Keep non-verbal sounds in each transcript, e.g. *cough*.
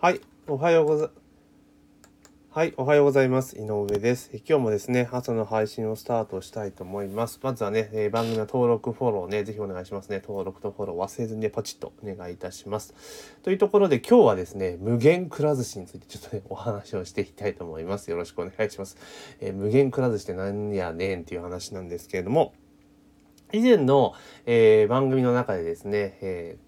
はい、おはようござ、はい、おはようございます。井上です。今日もですね、朝の配信をスタートしたいと思います。まずはね、えー、番組の登録、フォローね、ぜひお願いしますね。登録とフォロー忘れずにね、ポチッとお願いいたします。というところで今日はですね、無限くら寿司についてちょっとね、お話をしていきたいと思います。よろしくお願いします。えー、無限くら寿司って何やねんっていう話なんですけれども、以前の、えー、番組の中でですね、えー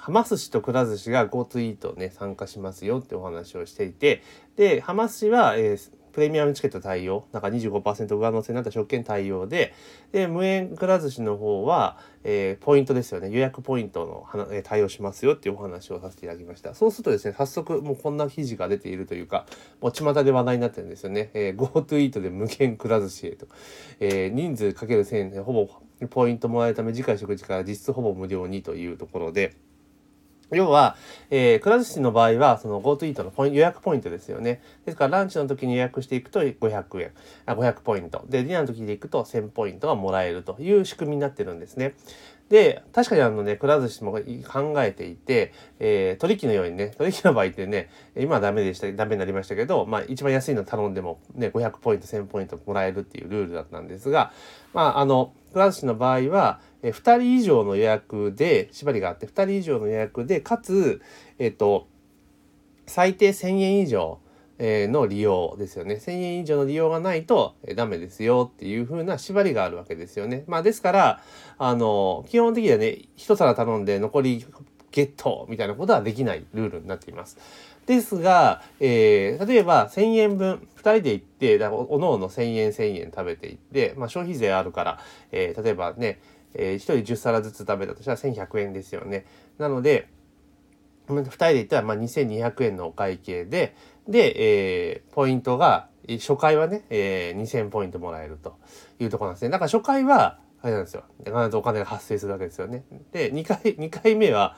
はま寿司とくら寿司が GoTo イートね、参加しますよってお話をしていて、で、はま寿司は、えー、プレミアムチケット対応、なんか25%上乗せになった食券対応で、で、無縁くら寿司の方は、えー、ポイントですよね。予約ポイントの、えー、対応しますよっていうお話をさせていただきました。そうするとですね、早速もうこんな記事が出ているというか、もう巷で話題になってるんですよね。えー、GoTo イートで無限くら寿司へと。えー、人数かける1000円でほぼポイントもらえるため次回食事から実質ほぼ無料にというところで、要は、えー、くら寿司の場合は、その GoTo イートのポイント予約ポイントですよね。ですから、ランチの時に予約していくと500円、あ500ポイント。で、ディナーの時で行くと1000ポイントがもらえるという仕組みになってるんですね。で、確かにあのね、くら寿司も考えていて、えー、取引のようにね、取引の場合ってね、今はダメでした、ダメになりましたけど、まあ一番安いの頼んでもね、500ポイント、1000ポイントもらえるっていうルールだったんですが、まああの、くら寿司の場合は、2人以上の予約で、縛りがあって、2人以上の予約で、かつ、えっ、ー、と、最低1000円以上、の利用ですよね。1000円以上の利用がないとダメですよっていう風な縛りがあるわけですよね。まあですから、あの、基本的にはね、一皿頼んで残りゲットみたいなことはできないルールになっています。ですが、えー、例えば1000円分、2人で行って、おのおの1000円1000円食べていって、まあ消費税あるから、えー、例えばね、えー、1人10皿ずつ食べたとしたら1100円ですよね。なので、2人で行ったらまあ2200円のお会計で、で、えー、ポイントが、初回はね、えー、2000ポイントもらえるというところなんですね。だから初回は、あれなんですよ。必ずお金が発生するわけですよね。で、2回、2回目は、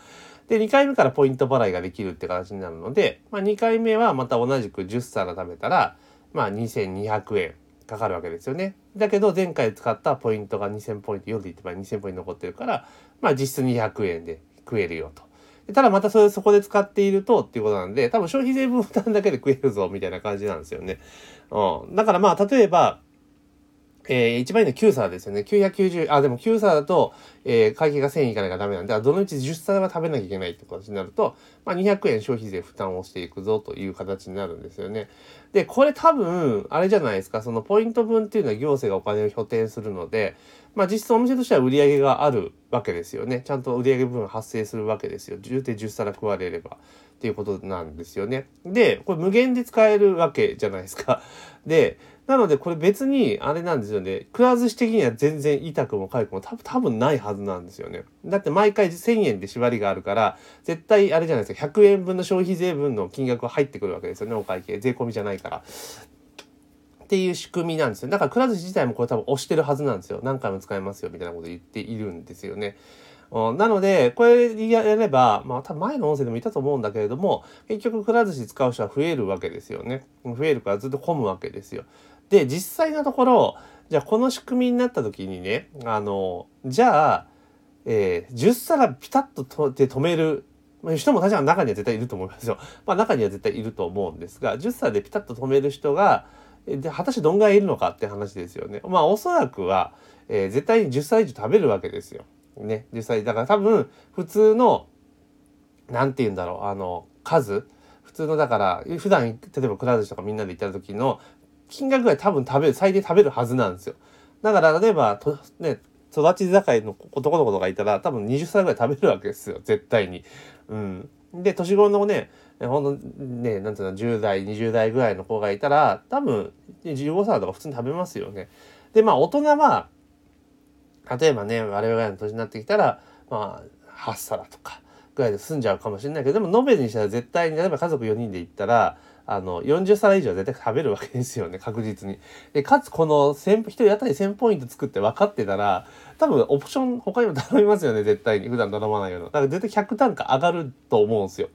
で、2回目からポイント払いができるって形になるので、まあ、2回目はまた同じく10皿食べたら、まあ、2200円かかるわけですよね。だけど、前回使ったポイントが2000ポイント、4で言ってば2000ポイント残ってるから、まあ、実質200円で食えるよと。ただまたそれそこで使っているとっていうことなんで、多分消費税分負担だけで食えるぞみたいな感じなんですよね。うん。だからまあ、例えば、えー、一番いいのは9皿ですよね。990、あ、でも9皿だと、えー、会計が1000円いかないからダメなんで、どのうち10皿は食べなきゃいけないって形になると、まあ、200円消費税負担をしていくぞという形になるんですよね。で、これ多分、あれじゃないですか、そのポイント分っていうのは行政がお金を補填するので、まあ実質お店としては売り上げがあるわけですよね。ちゃんと売り上げ分発生するわけですよ。10で10皿食われれば。っていうことなんですよね。で、これ無限で使えるわけじゃないですか。で、なのでこれ別にあれなんですよね。くら寿司的には全然痛くも痒くも多分多分ないはずなんですよね。だって毎回1000円で縛りがあるから、絶対あれじゃないですか。100円分の消費税分の金額が入ってくるわけですよね。お会計。税込みじゃないから。っていう仕組みなんですよ。だからくら寿司自体もこれ多分押してるはずなんですよ。何回も使えますよみたいなこと言っているんですよね。なので、これやれば、まあ、多分前の音声でも言ったと思うんだけれども、結局、くら寿司使う人は増えるわけですよね。増えるからずっと混むわけですよ。で、実際のところ、じゃあこの仕組みになった時にね、あの、じゃあ、えー、10皿ピタッととで止める人も確かに中には絶対いると思いますよ。*laughs* まあ中には絶対いると思うんですが、10歳でピタッと止める人が、で、果たしてどんぐらいいるのかって話ですよね。まあおそらくは、えー、絶対に10歳以上食べるわけですよ。ね、実際、だから多分、普通の、なんて言うんだろう、あの、数、普通の、だから、普段、例えばくら寿司とかみんなで行った時の金額が多分食べる、最低食べるはずなんですよ。だから、例えば、とね、育ち盛りの男の子とかいたら、多分20歳ぐらい食べるわけですよ、絶対に。うん。で、年頃のね、ほんとね、なんていうの、10代、20代ぐらいの子がいたら、多分、15歳とか普通に食べますよね。で、まあ、大人は、例えばね我々の年になってきたらまあ8皿とかぐらいで済んじゃうかもしれないけどでも延べにしたら絶対に例えば家族4人で行ったらあの40皿以上絶対食べるわけですよね確実に。でかつこの1人当たり1000ポイント作って分かってたら多分オプション他にも頼みますよね絶対に普段頼まないような。だから絶対100単価上がると思うんですよ。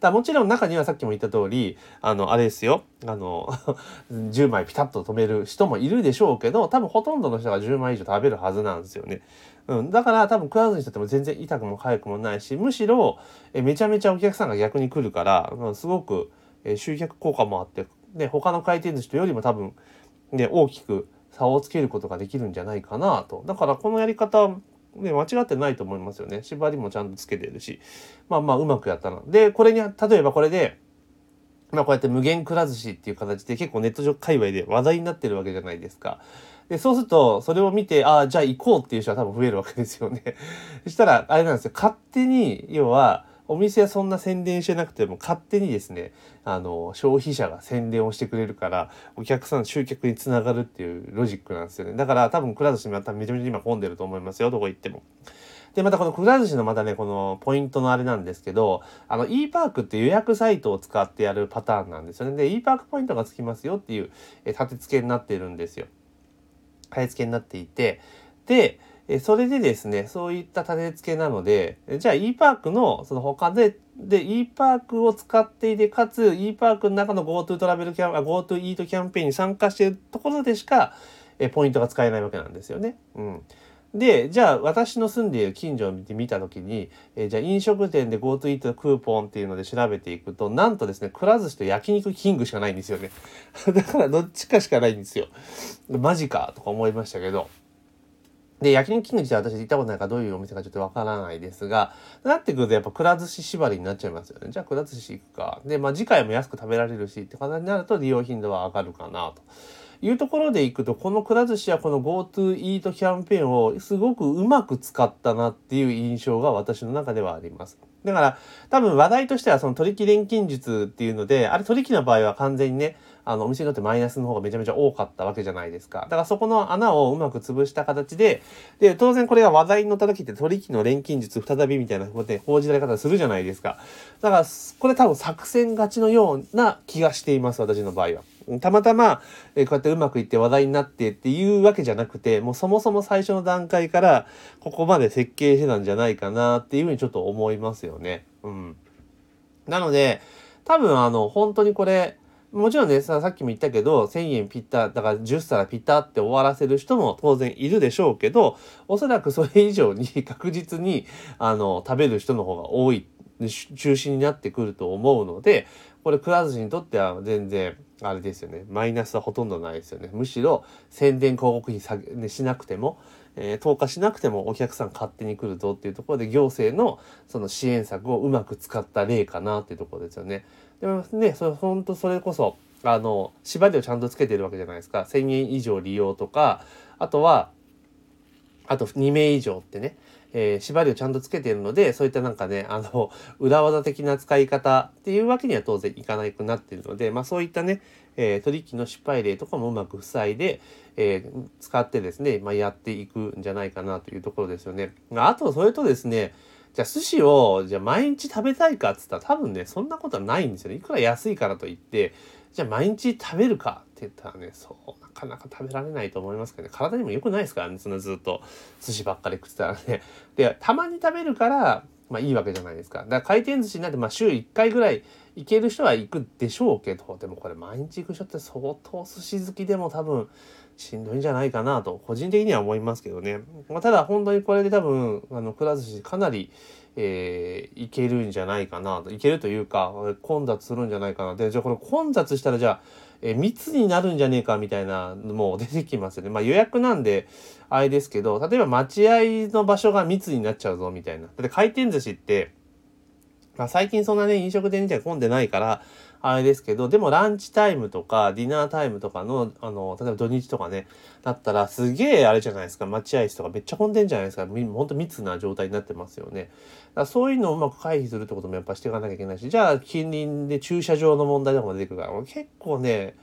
だもちろん中にはさっきも言った通り、あの、あれですよ。あの、*laughs* 10枚ピタッと止める人もいるでしょうけど、多分ほとんどの人が10枚以上食べるはずなんですよね。うん、だから多分くら寿司にとっても全然痛くも痒くもないしむしろえめちゃめちゃお客さんが逆に来るから、うん、すごくえ集客効果もあってで他の回転寿司とよりも多分、ね、大きく差をつけることができるんじゃないかなとだからこのやり方ね、間違ってないと思いますよね。縛りもちゃんとつけてるし。まあまあ、うまくやったな。で、これに、例えばこれで、まあこうやって無限くら寿司っていう形で結構ネット上界隈で話題になってるわけじゃないですか。で、そうすると、それを見て、ああ、じゃあ行こうっていう人は多分増えるわけですよね。そしたら、あれなんですよ。勝手に、要は、お店はそんな宣伝してなくても勝手にですね、あの、消費者が宣伝をしてくれるから、お客さん集客につながるっていうロジックなんですよね。だから多分くら寿司まためちゃめちゃ今混んでると思いますよ、どこ行っても。で、またこのくら寿司のまたね、このポイントのあれなんですけど、あの e パークって予約サイトを使ってやるパターンなんですよね。で、e パークポイントがつきますよっていう、え立て付けになっているんですよ。買い付けになっていて、で、えそれでですね、そういった立て付けなので、じゃあ e パークのその他で、で e パークを使っていて、かつ e パークの中の GoTo トラベルキャン、GoTo イートキャンペーンに参加しているところでしか、えポイントが使えないわけなんですよね。うん。で、じゃあ私の住んでいる近所を見てみたときに、え、じゃあ飲食店で GoTo イートクーポンっていうので調べていくと、なんとですね、くら寿司と焼肉キングしかないんですよね。*laughs* だからどっちかしかないんですよ。マジかとか思いましたけど。で、焼肉キング自体私行ったことないからどういうお店かちょっとわからないですが、なってくるとやっぱくら寿司縛りになっちゃいますよね。じゃあくら寿司行くか。で、まあ次回も安く食べられるしって形になると利用頻度は上がるかなと。いうところでいくと、このくら寿司はこの GoTo イートキャンペーンをすごくうまく使ったなっていう印象が私の中ではあります。だから、多分話題としてはその取引錬金術っていうので、あれ取引の場合は完全にね、あの、お店にとってマイナスの方がめちゃめちゃ多かったわけじゃないですか。だからそこの穴をうまく潰した形で、で、当然これが話題に乗った時って取引の錬金術再びみたいなことで報じられ方するじゃないですか。だから、これ多分作戦勝ちのような気がしています、私の場合は。たまたま、えこうやってうまくいって話題になってっていうわけじゃなくて、もうそもそも最初の段階からここまで設計してたんじゃないかなっていうふうにちょっと思いますよね。うん。なので、多分あの、本当にこれ、もちろんね、さっきも言ったけど、1000円ピッタ、だから10皿ピッタって終わらせる人も当然いるでしょうけど、おそらくそれ以上に *laughs* 確実に、あの、食べる人の方が多い、中心になってくると思うので、これ、くら寿司にとっては全然、あれですよね。マイナスはほとんどないですよね。むしろ、宣伝広告費下げ、ね、しなくても、えー、投下しなくてもお客さん勝手に来るぞっていうところで、行政のその支援策をうまく使った例かなっていうところですよね。でもね、それ、本当それこそ、あの、縛りをちゃんとつけてるわけじゃないですか。1000円以上利用とか、あとは、あと2名以上ってね、えー、縛りをちゃんとつけているので、そういったなんかね、あの、*laughs* 裏技的な使い方っていうわけには当然いかないくなっているので、まあそういったね、えー、取引の失敗例とかもうまく塞いで、えー、使ってですね、まあ、やっていくんじゃないかなというところですよね。あと、それとですね、じゃあ寿司を、じゃあ毎日食べたいかっつったら多分ね、そんなことはないんですよね。いくら安いからといって、じゃあ毎日食べるかって言ったらね、そう、なかなか食べられないと思いますけどね。体にも良くないですからね、そのずっと寿司ばっかり食ってたらね。で、たまに食べるから、まあいいわけじゃないですか。だから回転寿司なって、まあ週1回ぐらい行ける人は行くでしょうけど、でもこれ毎日行く人って相当寿司好きでも多分しんどいんじゃないかなと、個人的には思いますけどね。まあ、ただ本当にこれで多分、あの、くら寿司かなり、えー、いけるんじゃないかなと。いけるというか、混雑するんじゃないかな。で、じゃあこれ混雑したらじゃあ、えー、密になるんじゃねえかみたいなのも出てきますよね。まあ予約なんで、あれですけど、例えば待合の場所が密になっちゃうぞみたいな。だって回転寿司って、まあ最近そんなね、飲食店自体混んでないから、あれですけど、でもランチタイムとかディナータイムとかの、あの、例えば土日とかね、だったらすげえあれじゃないですか、待合室とかめっちゃ混んでんじゃないですか、ほんと密な状態になってますよね。だそういうのをうまく回避するってこともやっぱしていかなきゃいけないし、じゃあ近隣で駐車場の問題とかも出てくるから、結構ね、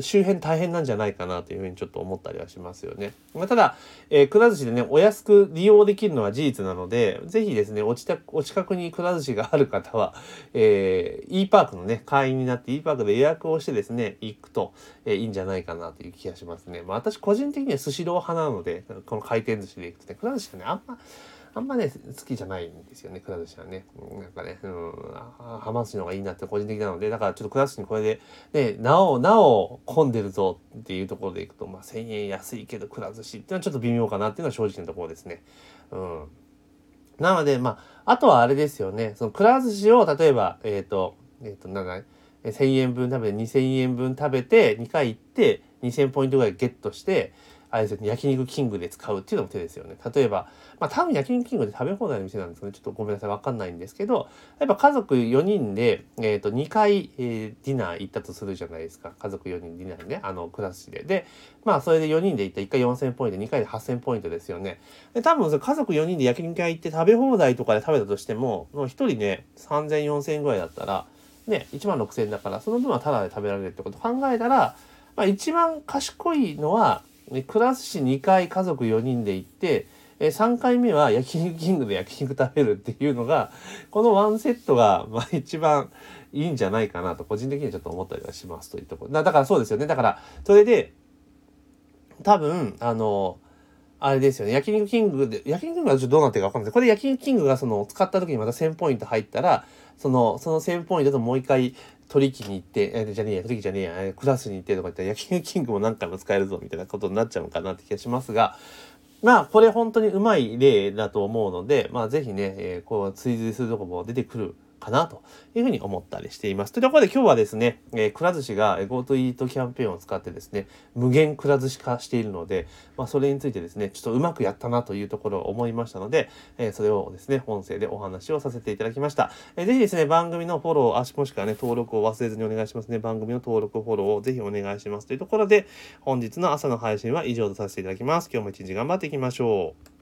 周辺大変なんじゃないかなというふうにちょっと思ったりはしますよね。まあ、ただ、えー、くら寿司でね、お安く利用できるのは事実なので、ぜひですね、お近お近くにくら寿司がある方は、えー、e パークのね、会員になって e パークで予約をしてですね、行くと、えー、いいんじゃないかなという気がしますね。まあ私個人的にはスシロー派なので、この回転寿司で行くとね、くら寿司はね、あんま、あんまね、好きじゃないんですよね、くら寿司はね。なんかね、うん、はま寿司の方がいいなって個人的なので、だからちょっとくら寿司にこれで、ね、なお、なお混んでるぞっていうところでいくと、まあ1000円安いけどくら寿司っていうのはちょっと微妙かなっていうのは正直なところですね。うん。なので、まあ、あとはあれですよね、そのくら寿司を例えば、えっ、ー、と、えっ、ー、と、なんだ、1000円分食べて2000円分食べて2回行って2000ポイントぐらいゲットしてあれですよね、焼肉キングで使うっていうのも手ですよね。例えば、まあ多分焼肉キングで食べ放題の店なんですけど、ちょっとごめんなさい、わかんないんですけど、やっぱ家族4人で、えっ、ー、と、2回、えー、ディナー行ったとするじゃないですか。家族4人ディナーね、あの、クラスで。で、まあそれで4人で行った1回4000ポイント、2回で8000ポイントですよね。で、多分家族4人で焼肉屋行って食べ放題とかで食べたとしても、もう1人ね、3000、4000ぐらいだったら、ね、1万6000だから、その分はタダで食べられるってこと考えたら、まあ一番賢いのは、クラス市2回家族4人で行って、え3回目は焼肉キングで焼肉食べるっていうのが、このワンセットが、まあ一番いいんじゃないかなと、個人的にはちょっと思ったりはしますというところ。だからそうですよね。だから、それで、多分、あの、あれですよね。焼肉キングで、焼肉キングはちょっとどうなってるかわかんないですこれ焼肉キングがその使った時にまた1000ポイント入ったら、その、その1000ポイントともう一回取引に行って、えー、じゃねえや、取引じゃねえや、えー、クラスに行ってとか言ったら、焼肉キングも何回も使えるぞみたいなことになっちゃうのかなって気がしますが、まあ、これ本当にうまい例だと思うので、まあ、ぜひね、えー、こう、追随するとこも出てくるかなというふうに思ったりしています。というところで今日はですね、え、くら寿司が GoTo イートキャンペーンを使ってですね、無限くら寿司化しているので、まあ、それについてですね、ちょっとうまくやったなというところを思いましたので、え、それをですね、音声でお話をさせていただきました。えー、ぜひですね、番組のフォロー、あもしくはね、登録を忘れずにお願いしますね。番組の登録、フォローをぜひお願いします。というところで、本日の朝の配信は以上とさせていただきます。今日も一日頑張っていきましょう。